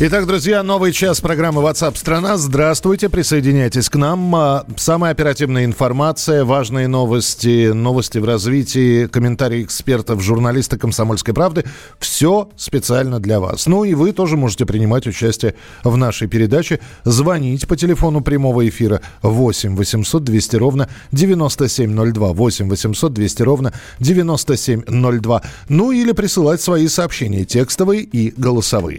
Итак, друзья, новый час программы WhatsApp страна. Здравствуйте, присоединяйтесь к нам. А, самая оперативная информация, важные новости, новости в развитии, комментарии экспертов, журналисты «Комсомольской правды». Все специально для вас. Ну и вы тоже можете принимать участие в нашей передаче. Звонить по телефону прямого эфира 8 800 200 ровно 9702. 8 800 200 ровно 9702. Ну или присылать свои сообщения текстовые и голосовые.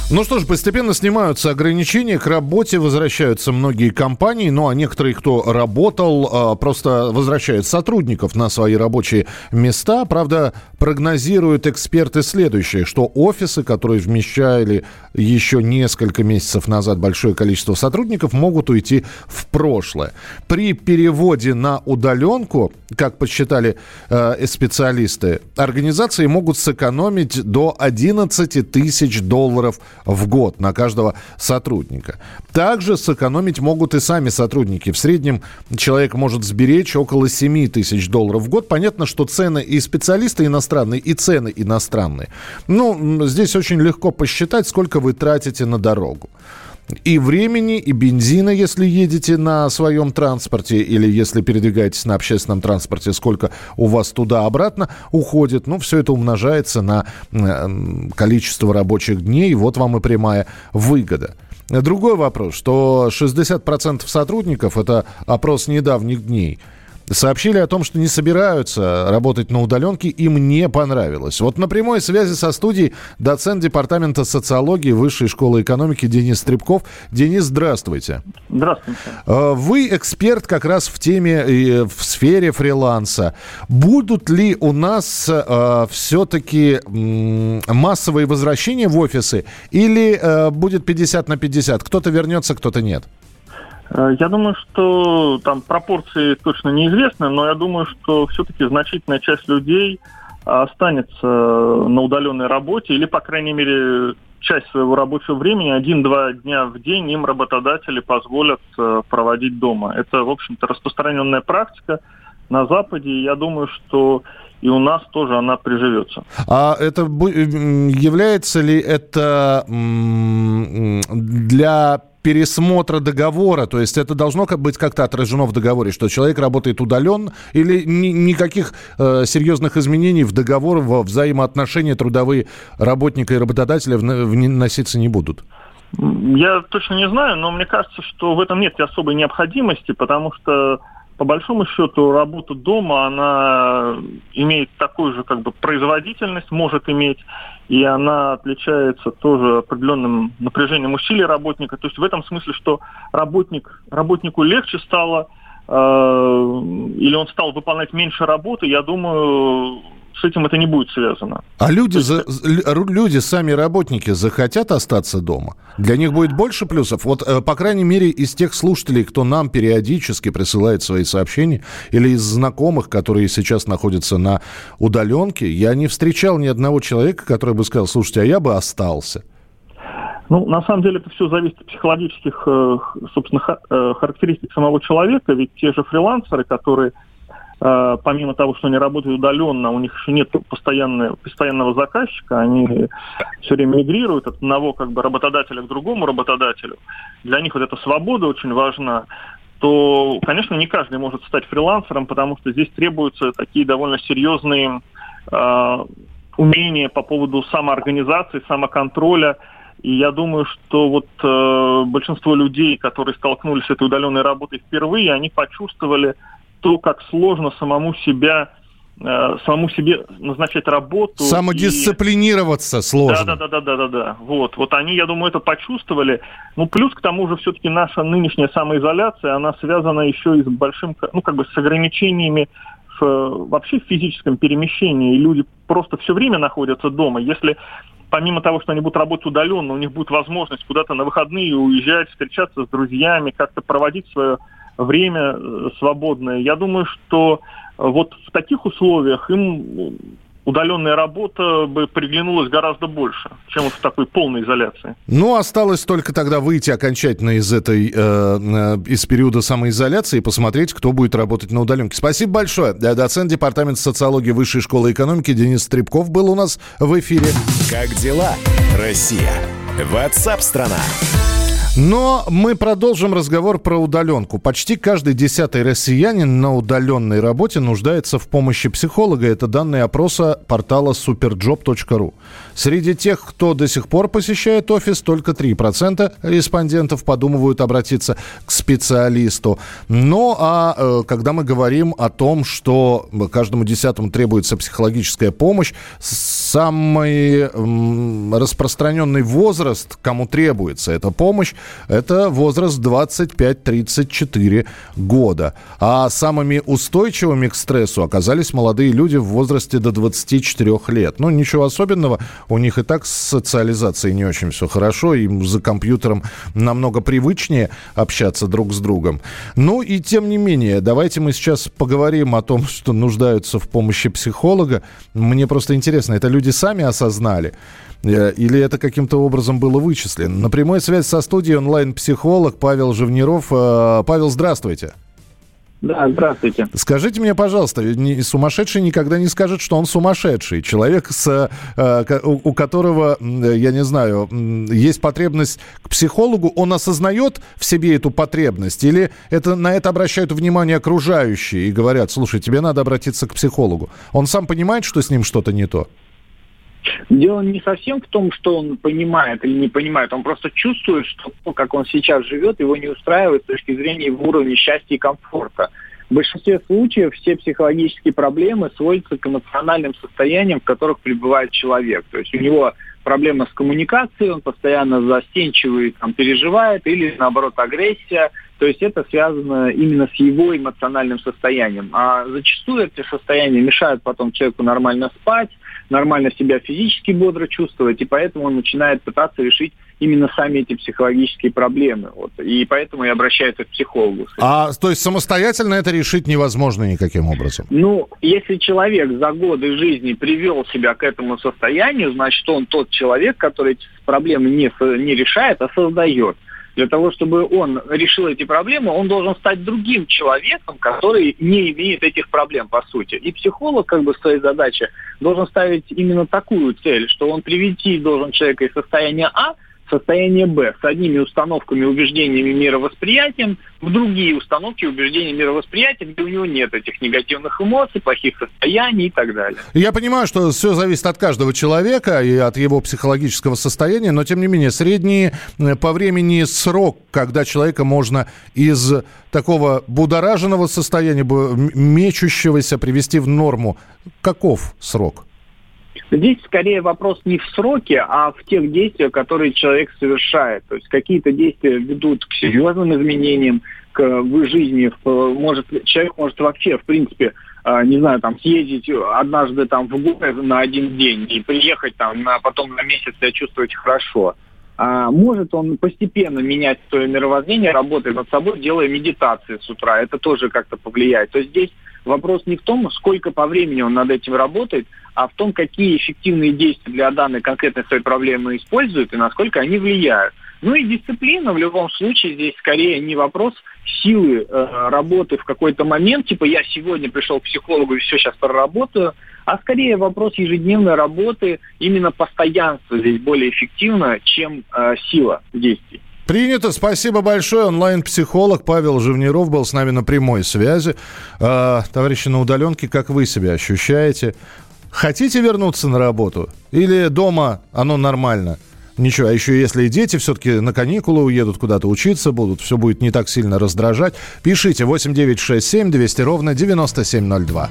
Ну что ж, постепенно снимаются ограничения, к работе возвращаются многие компании, ну а некоторые, кто работал, а, просто возвращают сотрудников на свои рабочие места. Правда, прогнозируют эксперты следующее, что офисы, которые вмещали еще несколько месяцев назад большое количество сотрудников, могут уйти в прошлое. При переводе на удаленку, как подсчитали э, специалисты, организации могут сэкономить до 11 тысяч долларов в год на каждого сотрудника. Также сэкономить могут и сами сотрудники. В среднем человек может сберечь около 7 тысяч долларов в год. Понятно, что цены и специалисты иностранные, и цены иностранные. Ну, здесь очень легко посчитать, сколько вы тратите на дорогу и времени, и бензина, если едете на своем транспорте или если передвигаетесь на общественном транспорте, сколько у вас туда-обратно уходит. Ну, все это умножается на количество рабочих дней, вот вам и прямая выгода. Другой вопрос, что 60% сотрудников, это опрос недавних дней – сообщили о том, что не собираются работать на удаленке, им не понравилось. Вот на прямой связи со студией доцент Департамента социологии Высшей школы экономики Денис Стребков. Денис, здравствуйте. Здравствуйте. Э, вы эксперт как раз в теме, в сфере фриланса. Будут ли у нас э, все-таки массовые возвращения в офисы или э, будет 50 на 50? Кто-то вернется, кто-то нет? Э, я думаю, что там пропорции точно неизвестны, но я думаю, что все-таки значительная часть людей останется на удаленной работе или, по крайней мере, часть своего рабочего времени, один-два дня в день им работодатели позволят э, проводить дома. Это, в общем-то, распространенная практика на Западе. И я думаю, что и у нас тоже она приживется. А это является ли это для пересмотра договора? То есть это должно быть как-то отражено в договоре, что человек работает удаленно или ни, никаких э, серьезных изменений в договор, во взаимоотношения трудовые работника и работодателя вноситься не будут? Я точно не знаю, но мне кажется, что в этом нет особой необходимости, потому что по большому счету работа дома, она имеет такую же как бы производительность, может иметь, и она отличается тоже определенным напряжением усилий работника. То есть в этом смысле, что работник, работнику легче стало, э, или он стал выполнять меньше работы, я думаю, с этим это не будет связано. А люди, за, люди, сами работники, захотят остаться дома? Для них будет больше плюсов? Вот, э, по крайней мере, из тех слушателей, кто нам периодически присылает свои сообщения, или из знакомых, которые сейчас находятся на удаленке, я не встречал ни одного человека, который бы сказал, слушайте, а я бы остался. Ну, на самом деле это все зависит от психологических, э, собственно, э, характеристик самого человека, ведь те же фрилансеры, которые помимо того, что они работают удаленно, у них еще нет постоянного, постоянного заказчика, они все время мигрируют от одного как бы работодателя к другому работодателю. Для них вот эта свобода очень важна то, конечно, не каждый может стать фрилансером, потому что здесь требуются такие довольно серьезные э, умения по поводу самоорганизации, самоконтроля. И я думаю, что вот э, большинство людей, которые столкнулись с этой удаленной работой впервые, они почувствовали то, как сложно самому себя э, самому себе назначать работу. Самодисциплинироваться и... сложно. Да, да, да, да, да, да. Вот, вот они, я думаю, это почувствовали. Ну, плюс к тому же все-таки наша нынешняя самоизоляция, она связана еще и с большим, ну, как бы с ограничениями в, вообще в физическом перемещении. И люди просто все время находятся дома. Если помимо того, что они будут работать удаленно, у них будет возможность куда-то на выходные уезжать, встречаться с друзьями, как-то проводить свое время э, свободное. Я думаю, что вот в таких условиях им удаленная работа бы приглянулась гораздо больше, чем в такой полной изоляции. Ну, осталось только тогда выйти окончательно из этой, э, э, из периода самоизоляции и посмотреть, кто будет работать на удаленке. Спасибо большое. Доцент Департамента социологии Высшей школы экономики Денис Стребков был у нас в эфире. Как дела, Россия? Ватсап-страна! Но мы продолжим разговор про удаленку. Почти каждый десятый россиянин на удаленной работе нуждается в помощи психолога. Это данные опроса портала superjob.ru. Среди тех, кто до сих пор посещает офис, только 3% респондентов подумывают обратиться к специалисту. Ну а э, когда мы говорим о том, что каждому десятому требуется психологическая помощь, самый распространенный возраст, кому требуется эта помощь, это возраст 25-34 года. А самыми устойчивыми к стрессу оказались молодые люди в возрасте до 24 лет. Ну, ничего особенного, у них и так с социализацией не очень все хорошо, им за компьютером намного привычнее общаться друг с другом. Ну и тем не менее, давайте мы сейчас поговорим о том, что нуждаются в помощи психолога. Мне просто интересно, это люди сами осознали? Э, или это каким-то образом было вычислено? На прямой связь со студией онлайн-психолог Павел Живниров. Э, Павел, здравствуйте. Да, здравствуйте. Скажите мне, пожалуйста, сумасшедший никогда не скажет, что он сумасшедший. Человек, с, э, у которого, я не знаю, есть потребность к психологу, он осознает в себе эту потребность? Или это, на это обращают внимание окружающие и говорят, слушай, тебе надо обратиться к психологу? Он сам понимает, что с ним что-то не то? Дело не совсем в том, что он понимает или не понимает, он просто чувствует, что то, как он сейчас живет, его не устраивает с точки зрения его уровня счастья и комфорта. В большинстве случаев все психологические проблемы сводятся к эмоциональным состояниям, в которых пребывает человек. То есть у него проблема с коммуникацией, он постоянно застенчивый, там, переживает, или наоборот агрессия. То есть это связано именно с его эмоциональным состоянием. А зачастую эти состояния мешают потом человеку нормально спать, нормально себя физически бодро чувствовать, и поэтому он начинает пытаться решить именно сами эти психологические проблемы. Вот. И поэтому и обращается к психологу. А то есть самостоятельно это решить невозможно никаким образом? Ну, если человек за годы жизни привел себя к этому состоянию, значит, он тот человек, который эти проблемы не, не решает, а создает. Для того, чтобы он решил эти проблемы, он должен стать другим человеком, который не имеет этих проблем, по сути. И психолог, как бы, своей задачей должен ставить именно такую цель, что он привести должен человека из состояния А состояние Б с одними установками, убеждениями, мировосприятием, в другие установки, убеждения, мировосприятия, где у него нет этих негативных эмоций, плохих состояний и так далее. Я понимаю, что все зависит от каждого человека и от его психологического состояния, но тем не менее средний э, по времени срок, когда человека можно из такого будораженного состояния, мечущегося привести в норму, каков срок? Здесь скорее вопрос не в сроке, а в тех действиях, которые человек совершает. То есть какие-то действия ведут к серьезным изменениям к, в жизни. Может, человек может вообще, в принципе, а, не знаю, там съездить однажды там в горы на один день и приехать там, на, потом на месяц себя чувствовать хорошо. А может он постепенно менять свое мировоззрение, работая над собой, делая медитации с утра. Это тоже как-то повлияет. То есть здесь вопрос не в том, сколько по времени он над этим работает, а в том, какие эффективные действия для данной конкретной своей проблемы используют и насколько они влияют. Ну и дисциплина в любом случае здесь скорее не вопрос силы э, работы в какой-то момент, типа я сегодня пришел к психологу и все сейчас проработаю, а скорее вопрос ежедневной работы, именно постоянство здесь более эффективно, чем э, сила действий. Принято. Спасибо большое. Онлайн-психолог Павел Живниров был с нами на прямой связи. Э, товарищи на удаленке, как вы себя ощущаете? Хотите вернуться на работу? Или дома оно нормально? Ничего, а еще если и дети все-таки на каникулы уедут куда-то учиться будут, все будет не так сильно раздражать, пишите 8967 200 ровно 9702.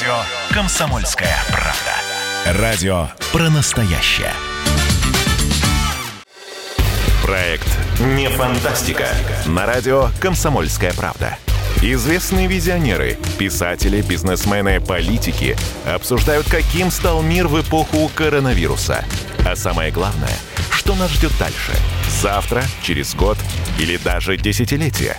Радио «Комсомольская правда». Радио про настоящее. Проект «Не фантастика» на радио «Комсомольская правда». Известные визионеры, писатели, бизнесмены, политики обсуждают, каким стал мир в эпоху коронавируса – а самое главное, что нас ждет дальше? Завтра, через год или даже десятилетие?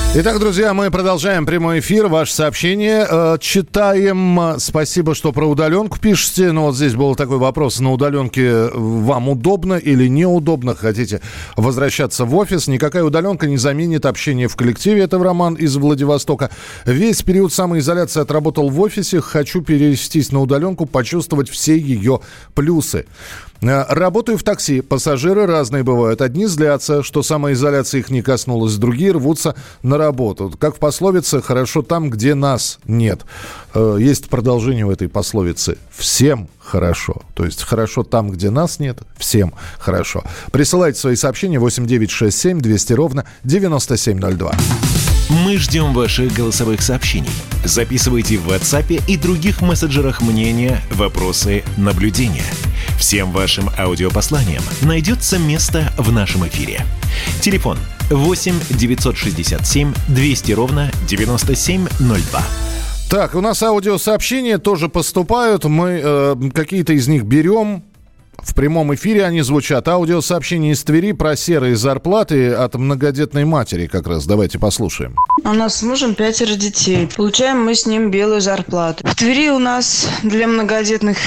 Итак, друзья, мы продолжаем прямой эфир. Ваше сообщение э, читаем. Спасибо, что про удаленку пишете. Но ну, вот здесь был такой вопрос. На удаленке вам удобно или неудобно? Хотите возвращаться в офис? Никакая удаленка не заменит общение в коллективе. Это Роман из Владивостока. Весь период самоизоляции отработал в офисе. Хочу перевестись на удаленку, почувствовать все ее плюсы. Э, работаю в такси. Пассажиры разные бывают. Одни злятся, что самоизоляция их не коснулась. Другие рвутся на работу. Как в пословице «хорошо там, где нас нет». Э, есть продолжение в этой пословице. Всем хорошо. То есть хорошо там, где нас нет, всем хорошо. Присылайте свои сообщения 8967 200 ровно 9702. Мы ждем ваших голосовых сообщений. Записывайте в WhatsApp и других мессенджерах мнения, вопросы, наблюдения. Всем вашим аудиопосланиям найдется место в нашем эфире. Телефон 8 967 200 ровно 9702. Так, у нас аудиосообщения тоже поступают. Мы э, какие-то из них берем, в прямом эфире они звучат. Аудиосообщение из Твери про серые зарплаты от многодетной матери как раз. Давайте послушаем. У нас с мужем пятеро детей. Получаем мы с ним белую зарплату. В Твери у нас для многодетных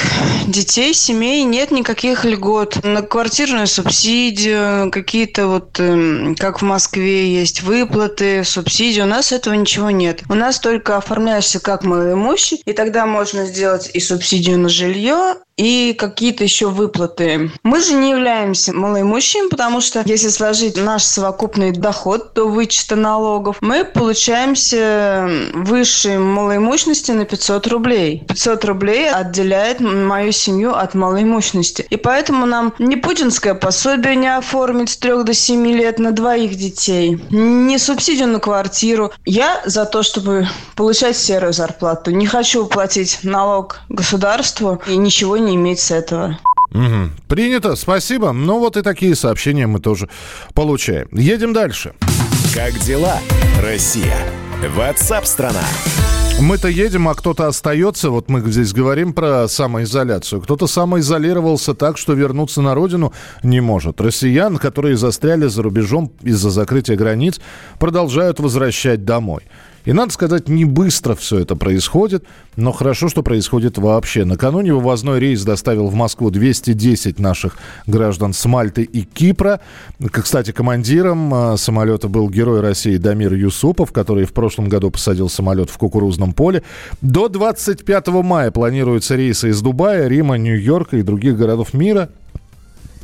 детей, семей нет никаких льгот. На квартирную субсидию, какие-то вот, эм, как в Москве есть выплаты, субсидии. У нас этого ничего нет. У нас только оформляешься как малоимущий, и тогда можно сделать и субсидию на жилье, и какие-то еще выплаты. Мы же не являемся малоимущими, потому что если сложить наш совокупный доход до вычета налогов, мы получаемся выше малоимущности на 500 рублей. 500 рублей отделяет мою семью от малоимущности. И поэтому нам не путинское пособие не оформить с 3 до 7 лет на двоих детей, не субсидию на квартиру. Я за то, чтобы получать серую зарплату. Не хочу платить налог государству и ничего не иметь с этого. Угу. Принято, спасибо. Ну вот и такие сообщения мы тоже получаем. Едем дальше. Как дела, Россия? Ватсап-страна! Мы-то едем, а кто-то остается. Вот мы здесь говорим про самоизоляцию. Кто-то самоизолировался так, что вернуться на родину не может. Россиян, которые застряли за рубежом из-за закрытия границ, продолжают возвращать домой. И надо сказать, не быстро все это происходит, но хорошо, что происходит вообще. Накануне вывозной рейс доставил в Москву 210 наших граждан с Мальты и Кипра. Кстати, командиром а, самолета был герой России Дамир Юсупов, который в прошлом году посадил самолет в кукурузном поле. До 25 мая планируются рейсы из Дубая, Рима, Нью-Йорка и других городов мира.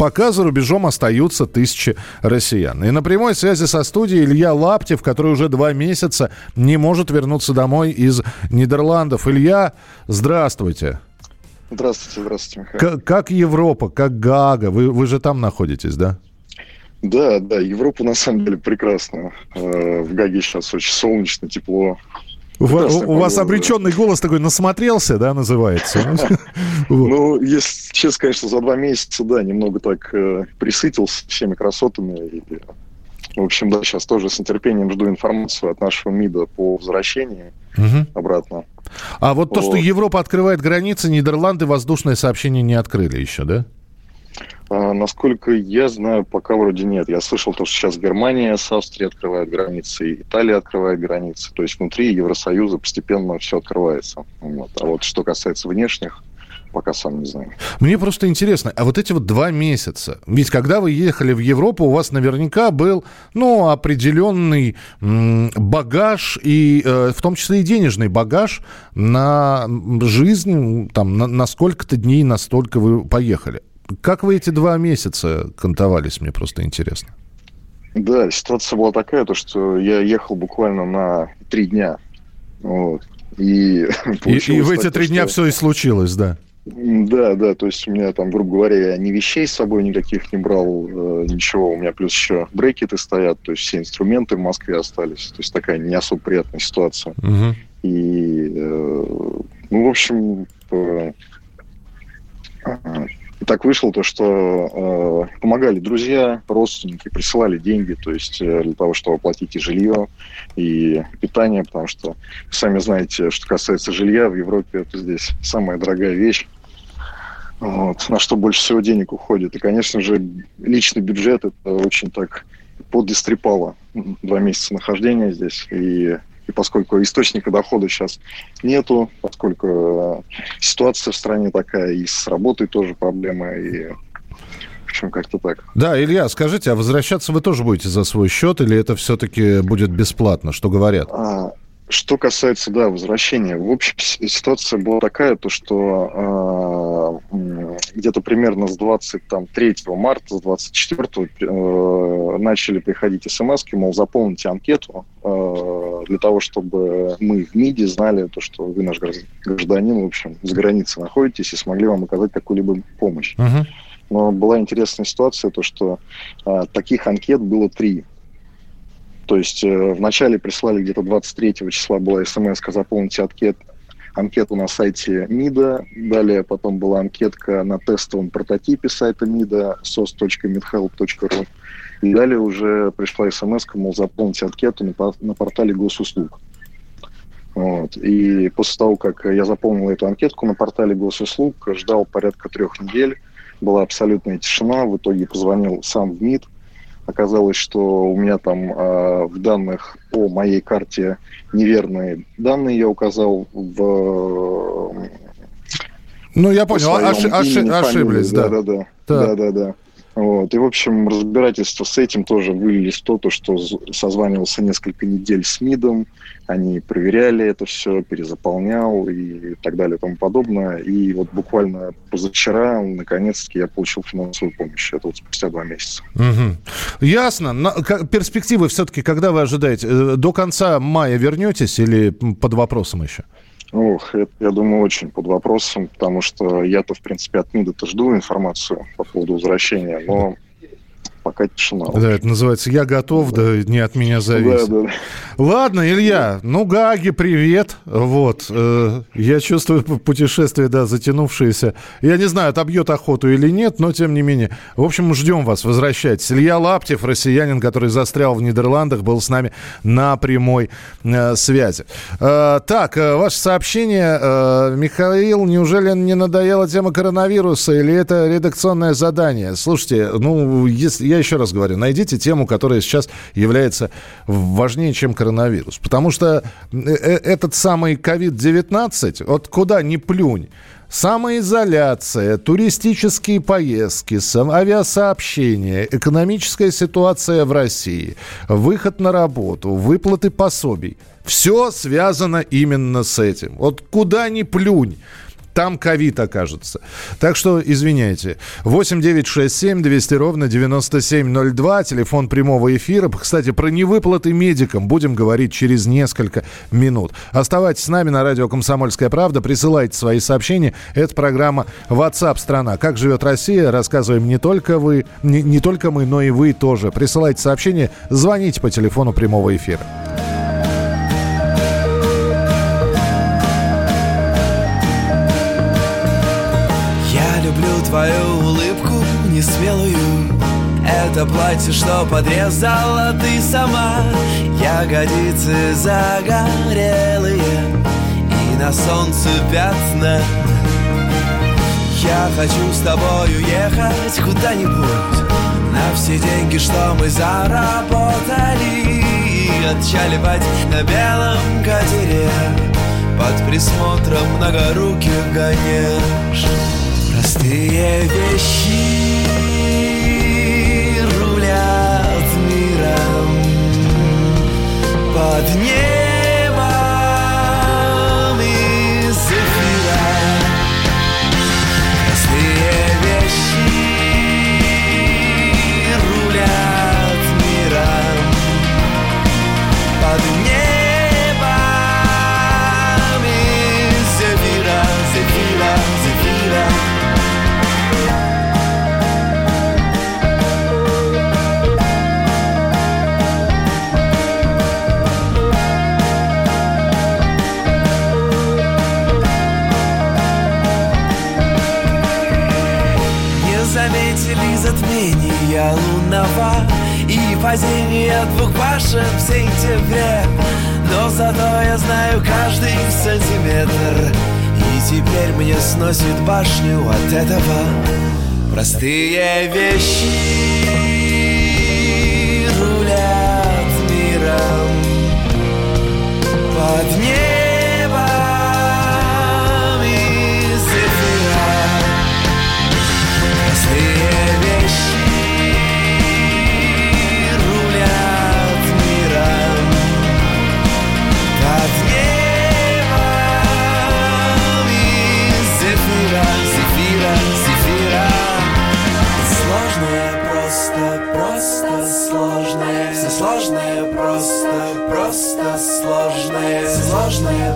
Пока за рубежом остаются тысячи россиян. И на прямой связи со студией Илья Лаптев, который уже два месяца не может вернуться домой из Нидерландов. Илья, здравствуйте. Здравствуйте, здравствуйте, Михаил. Как, как Европа, как Гага? Вы, вы же там находитесь, да? Да, да, Европа на самом деле прекрасна. Э, в Гаге сейчас очень солнечно, тепло. У, вас обреченный голос такой насмотрелся, да, называется. Ну, если честно, конечно, за два месяца, да, немного так э, присытился всеми красотами. В общем, да, сейчас тоже с нетерпением жду информацию от нашего МИДа по возвращении обратно. А вот то, что. Европа открывает границы, Нидерланды воздушное сообщение не открыли еще, да? А, насколько я знаю, пока вроде нет. Я слышал то, что сейчас Германия с Австрией открывает границы, Италия открывает границы. То есть внутри Евросоюза постепенно все открывается. Вот. А вот что касается внешних, пока сам не знаю. Мне просто интересно, а вот эти вот два месяца, ведь когда вы ехали в Европу, у вас наверняка был, ну, определенный багаж, и э, в том числе и денежный багаж на жизнь, там, на, на сколько-то дней, настолько вы поехали. Как вы эти два месяца кантовались, мне просто интересно. Да, ситуация была такая, то, что я ехал буквально на три дня. Вот. И, И, и в эти так, три что- дня все и случилось, да. Да, да, то есть у меня там, грубо говоря, я ни вещей с собой никаких не брал, э, ничего. У меня плюс еще брекеты стоят, то есть все инструменты в Москве остались. То есть такая не особо приятная ситуация. Мгм. И, э, ну, в общем, э. И так вышло то, что э, помогали друзья, родственники, присылали деньги, то есть э, для того, чтобы оплатить и жилье, и питание, потому что сами знаете, что касается жилья в Европе, это здесь самая дорогая вещь. Вот, на что больше всего денег уходит. И, конечно же, личный бюджет это очень так подистрепало два месяца нахождения здесь. И, и поскольку источника дохода сейчас нету, поскольку э, ситуация в стране такая, и с работой тоже проблемы, и в общем, как-то так. Да, Илья, скажите, а возвращаться вы тоже будете за свой счет или это все-таки будет бесплатно? Что говорят? А, что касается, да, возвращения, в общем, с- ситуация была такая, то что м, где-то примерно с 23 марта, с 24 э, начали приходить смс мол, заполните анкету э, для того, чтобы мы в МИДе знали, то, что вы наш гражд- гражданин, в общем, за границей находитесь и смогли вам оказать какую-либо помощь. Мгм. Но была интересная ситуация, то что а, таких анкет было три. То есть э, вначале прислали где-то 23 числа была смс заполните анкет, анкету на сайте МИДа, далее потом была анкетка на тестовом прототипе сайта МИДа sos.midhelp.ru и далее уже пришла смс мол, заполните анкету на, на портале госуслуг. Вот. И после того, как я заполнил эту анкетку на портале госуслуг, ждал порядка трех недель, была абсолютная тишина. В итоге позвонил сам в МИД. Оказалось, что у меня там э, в данных о моей карте неверные данные я указал в э, Ну, я по понял, своему оши- оши- ошиблись, да. Да, Вот. И, в общем, разбирательство с этим тоже вылились то, то, что созванивался несколько недель с МИДом, они проверяли это все, перезаполнял и так далее и тому подобное. И вот буквально позавчера, наконец-таки, я получил финансовую помощь. Это вот спустя два месяца. Мгм. Ясно. На- перспективы все-таки, когда вы ожидаете? Э, До конца мая вернетесь или под вопросом еще? Ох, это, я думаю, очень под вопросом, потому что я-то, в принципе, от МИДа-то жду информацию по поводу возвращения, но пока тишина. Да, это называется «Я готов», да не от меня зависит. да, да. Ладно, Илья, ну, Гаги, привет. Вот, э, я чувствую путешествие, да, затянувшееся. Я не знаю, отобьет охоту или нет, но тем не менее. В общем, ждем вас, возвращайтесь. Илья Лаптев, россиянин, который застрял в Нидерландах, был с нами на прямой э, связи. Э, так, э, ваше сообщение. Э, Михаил, неужели не надоела тема коронавируса или это редакционное задание? Слушайте, ну, если, я еще раз говорю, найдите тему, которая сейчас является важнее, чем коронавирус. Потому что э, э, этот самый COVID-19, вот куда ни плюнь, Самоизоляция, туристические поездки, авиасообщения, экономическая ситуация в России, выход на работу, выплаты пособий. Все связано именно с этим. Вот куда ни плюнь там ковид окажется. Так что, извиняйте. 8 9 6 7 200 ровно 9702, телефон прямого эфира. Кстати, про невыплаты медикам будем говорить через несколько минут. Оставайтесь с нами на радио «Комсомольская правда», присылайте свои сообщения. Это программа WhatsApp страна Как живет Россия?» Рассказываем не только вы, не, не только мы, но и вы тоже. Присылайте сообщения, звоните по телефону прямого эфира. Твою улыбку несмелую. Это платье, что подрезала ты сама. Ягодицы загорелые И на солнце пятна. Я хочу с тобой уехать куда-нибудь. На все деньги, что мы заработали. Отчаливать на белом катере. Под присмотром многоруких гонеж Простые вещи рулят миром. Под небом сносит башню от этого. Простые вещи рулят миром. Под небом сложные просто, просто сложные Все сложные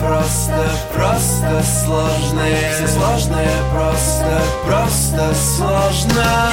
просто, просто сложные Все сложные просто, просто сложные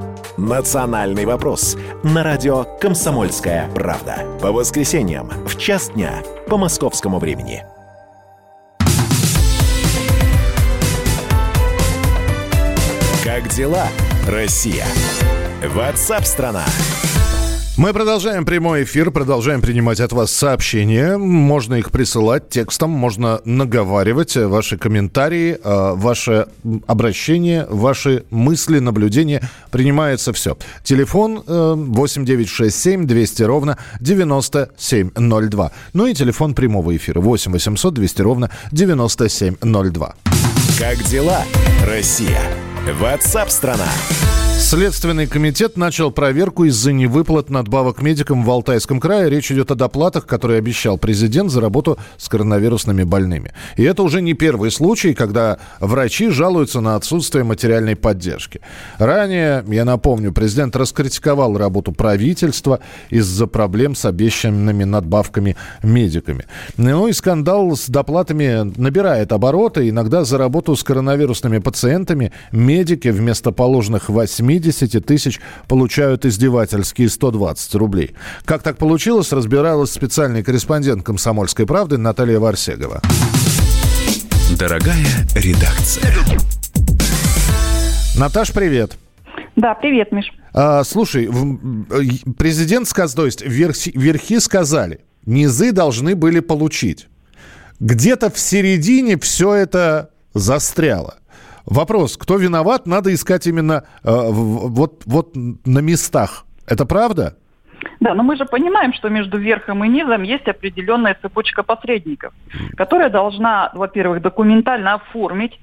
«Национальный вопрос» на радио «Комсомольская правда». По воскресеньям в час дня по московскому времени. Как дела, Россия? Ватсап-страна! страна мы продолжаем прямой эфир, продолжаем принимать от вас сообщения. Можно их присылать текстом, можно наговаривать ваши комментарии, э, ваше обращение, ваши мысли, наблюдения. Принимается все. Телефон 8967 э, 200 ровно 9702. Ну и телефон прямого эфира 8 800 200 ровно 9702. Как дела, Россия? Ватсап-страна! Следственный комитет начал проверку из-за невыплат надбавок медикам в Алтайском крае. Речь идет о доплатах, которые обещал президент за работу с коронавирусными больными. И это уже не первый случай, когда врачи жалуются на отсутствие материальной поддержки. Ранее, я напомню, президент раскритиковал работу правительства из-за проблем с обещанными надбавками медиками. Ну и скандал с доплатами набирает обороты. Иногда за работу с коронавирусными пациентами медики вместо положенных 8 80 тысяч получают издевательские 120 рублей. Как так получилось, разбиралась специальный корреспондент «Комсомольской правды» Наталья Варсегова. Дорогая редакция. Наташ, привет. Да, привет, Миш. А, слушай, в, президент сказал, то есть верхи, верхи сказали, низы должны были получить. Где-то в середине все это застряло. Вопрос, кто виноват, надо искать именно э, вот, вот на местах. Это правда? Да, но мы же понимаем, что между верхом и низом есть определенная цепочка посредников, которая должна, во-первых, документально оформить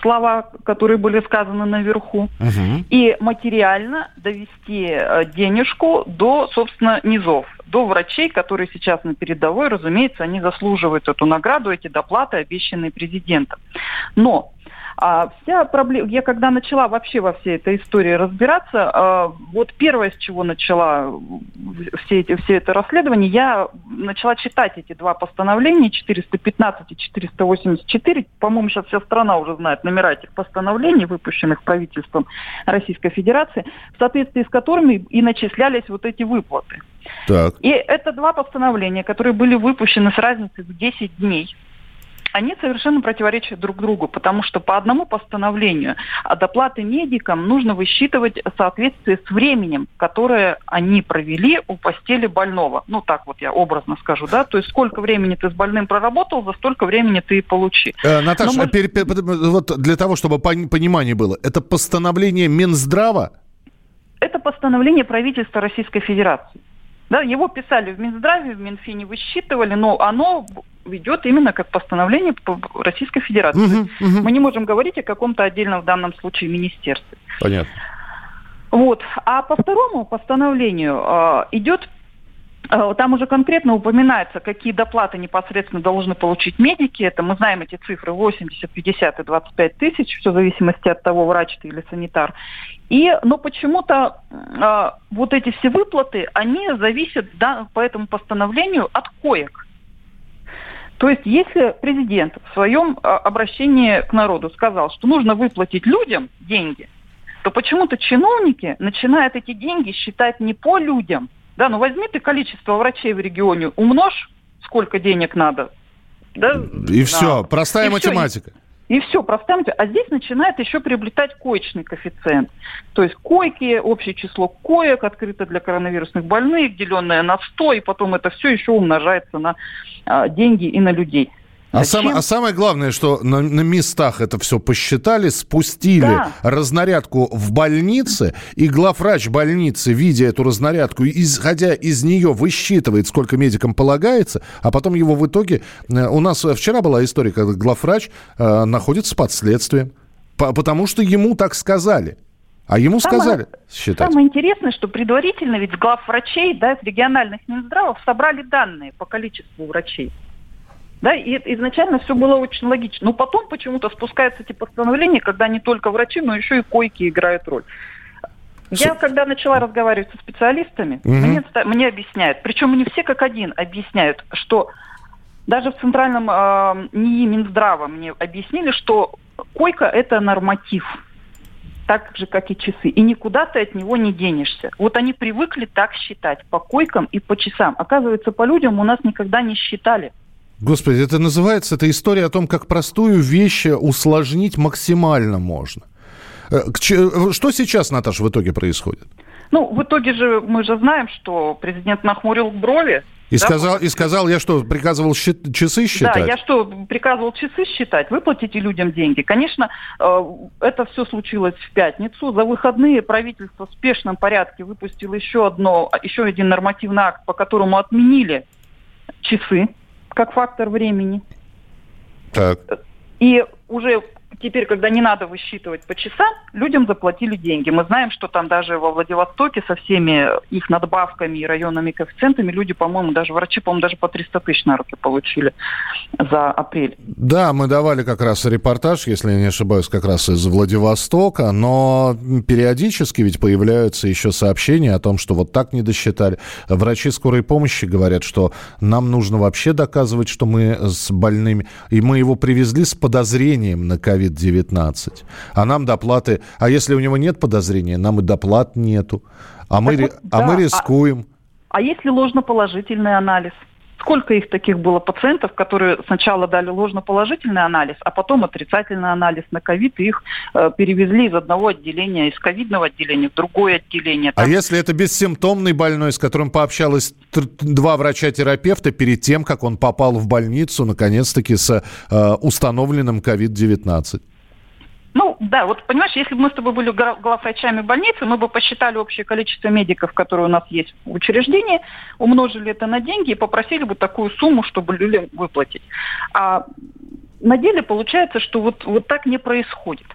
слова, которые были сказаны наверху, угу. и материально довести э, денежку до, собственно, низов, до врачей, которые сейчас на передовой, разумеется, они заслуживают эту награду, эти доплаты, обещанные президентом. Но а вся проблема, я когда начала вообще во всей этой истории разбираться, а, вот первое, с чего начала все, эти, все это расследование, я начала читать эти два постановления, 415 и 484. По-моему, сейчас вся страна уже знает номера этих постановлений, выпущенных правительством Российской Федерации, в соответствии с которыми и начислялись вот эти выплаты. Так. И это два постановления, которые были выпущены с разницей в 10 дней они совершенно противоречат друг другу, потому что по одному постановлению доплаты медикам нужно высчитывать соответствие с временем, которое они провели у постели больного. Ну, так вот я образно скажу, да, то есть сколько времени ты с больным проработал, за столько времени ты и получи. Э, Наташа, мы... пер, пер, вот для того, чтобы понимание было, это постановление Минздрава? Это постановление правительства Российской Федерации. Да, его писали в Минздраве, в Минфине высчитывали, но оно ведет именно как постановление Российской Федерации. Угу, угу. Мы не можем говорить о каком-то отдельном в данном случае министерстве. Понятно. Вот. А по второму постановлению э, идет э, там уже конкретно упоминается, какие доплаты непосредственно должны получить медики. Это мы знаем эти цифры 80, 50 и 25 тысяч, все в зависимости от того, врач ты или санитар. И, но почему-то э, вот эти все выплаты, они зависят да, по этому постановлению от коек. То есть, если президент в своем а, обращении к народу сказал, что нужно выплатить людям деньги, то почему-то чиновники начинают эти деньги считать не по людям. Да, ну возьми ты количество врачей в регионе, умножь, сколько денег надо. Да, и все, простая и математика. Все. И все, простая А здесь начинает еще приобретать коечный коэффициент. То есть койки, общее число коек открыто для коронавирусных больных, деленное на 100, и потом это все еще умножается на а, деньги и на людей. А, сам, а самое главное, что на, на местах это все посчитали, спустили да. разнарядку в больнице, и главврач больницы, видя эту разнарядку, исходя из нее, высчитывает, сколько медикам полагается, а потом его в итоге... Э, у нас вчера была история, когда главврач э, находится под следствием, по, потому что ему так сказали. А ему самое, сказали считать. Самое интересное, что предварительно ведь главврачей, да, региональных Минздравов собрали данные по количеству врачей. Да, и изначально все было очень логично. Но потом почему-то спускаются эти постановления, когда не только врачи, но еще и койки играют роль. Я, когда начала разговаривать со специалистами, угу. мне, мне объясняют, причем не все как один объясняют, что даже в центральном э, НИИ Минздрава мне объяснили, что койка – это норматив, так же, как и часы. И никуда ты от него не денешься. Вот они привыкли так считать по койкам и по часам. Оказывается, по людям у нас никогда не считали. Господи, это называется, это история о том, как простую вещь усложнить максимально можно. Э, э, что сейчас, Наташа, в итоге происходит? Ну, в итоге же мы же знаем, что президент нахмурил брови. И, да? сказал, и сказал, я что, приказывал часы считать? Да, я что, приказывал часы считать, выплатите людям деньги. Конечно, э, это все случилось в пятницу. За выходные правительство в спешном порядке выпустило еще, одно, еще один нормативный акт, по которому отменили часы как фактор времени. Так. И уже теперь, когда не надо высчитывать по часам, людям заплатили деньги. Мы знаем, что там даже во Владивостоке со всеми их надбавками и районными коэффициентами люди, по-моему, даже врачи, по-моему, даже по 300 тысяч на руки получили за апрель. Да, мы давали как раз репортаж, если я не ошибаюсь, как раз из Владивостока, но периодически ведь появляются еще сообщения о том, что вот так не досчитали. Врачи скорой помощи говорят, что нам нужно вообще доказывать, что мы с больными, и мы его привезли с подозрением на ковид COVID-19. А нам доплаты... А если у него нет подозрения, нам и доплат нету. А мы, вот, а да, мы рискуем. А, а если ложноположительный анализ? Сколько их таких было пациентов, которые сначала дали ложноположительный анализ, а потом отрицательный анализ на ковид, и их э, перевезли из одного отделения, из ковидного отделения в другое отделение. А Там... А если это бессимптомный больной, с которым пообщалась два врача-терапевта перед тем, как он попал в больницу, наконец-таки, с э, установленным ковид-19? Ну, да, вот понимаешь, если бы мы с тобой были главврачами больницы, мы бы посчитали общее количество медиков, которые у нас есть в учреждении, умножили это на деньги и попросили бы такую сумму, чтобы людям выплатить. А на деле получается, что вот, вот так не происходит.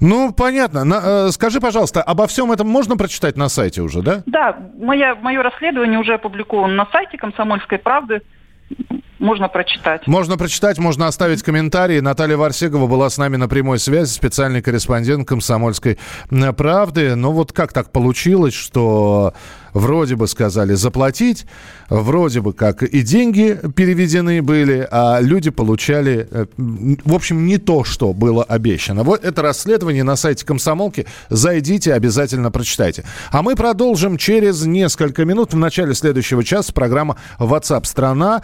Ну, понятно. На, э, скажи, пожалуйста, обо всем этом можно прочитать на сайте уже, да? Да, моя, мое расследование уже опубликовано на сайте «Комсомольской правды» можно прочитать. Можно прочитать, можно оставить комментарии. Наталья Варсегова была с нами на прямой связи, специальный корреспондент «Комсомольской правды». Но вот как так получилось, что вроде бы сказали заплатить, вроде бы как и деньги переведены были, а люди получали, э, в общем, не то, что было обещано. Вот это расследование на сайте комсомолки. Зайдите, обязательно прочитайте. А мы продолжим через несколько минут. В начале следующего часа программа WhatsApp страна.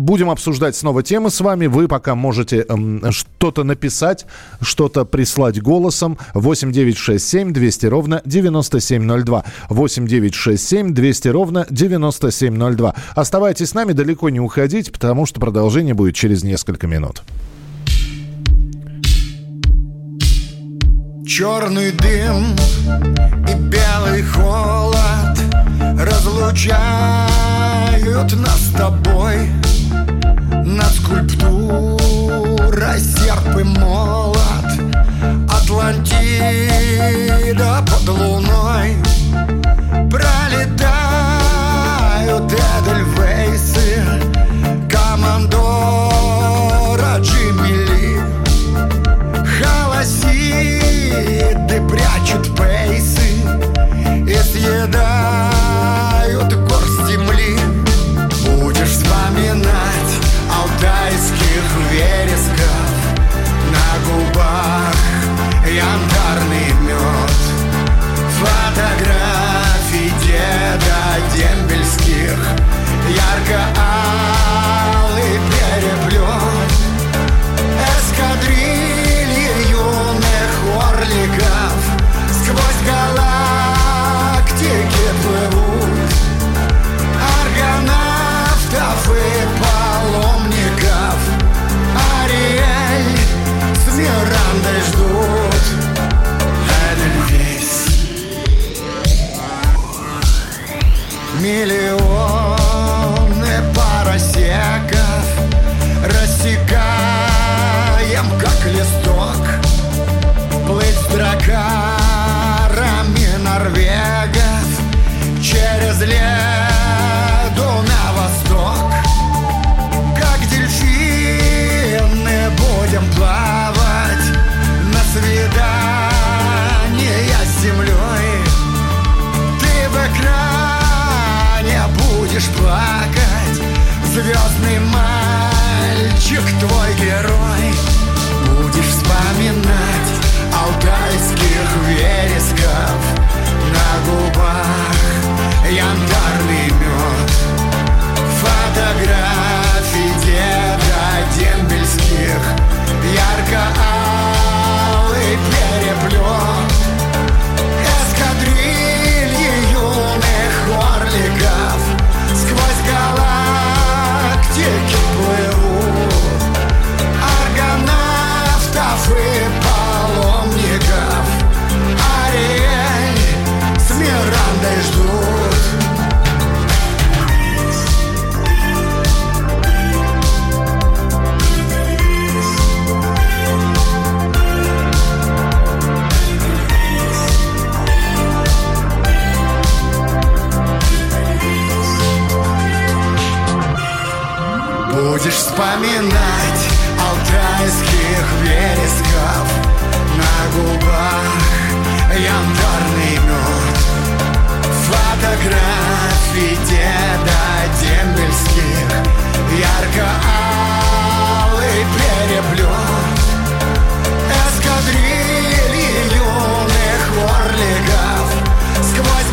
Э, будем обсуждать снова темы с вами. Вы пока можете эм, что-то написать, что-то прислать голосом. 8967 200 ровно 9702. 8967 200 ровно 9702. Оставайтесь с нами, далеко не уходить, потому что продолжение будет через несколько минут. Черный дым и белый холод разлучают нас с тобой над скульптурой серп и молот Атлантида под луной Пролетают Эдельвейсы Командора Джимми Ли. Холосиды прячут пейсы И съедают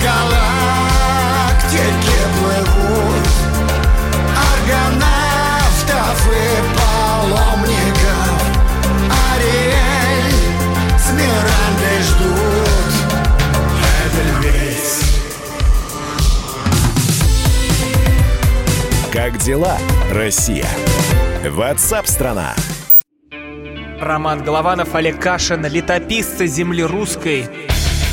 галактики плывут Аргонавтов и паломников Ариэль с Мирандой ждут Эдельвейс Как дела, Россия? Ватсап-страна! Роман Голованов, Олег Кашин, летописцы земли русской.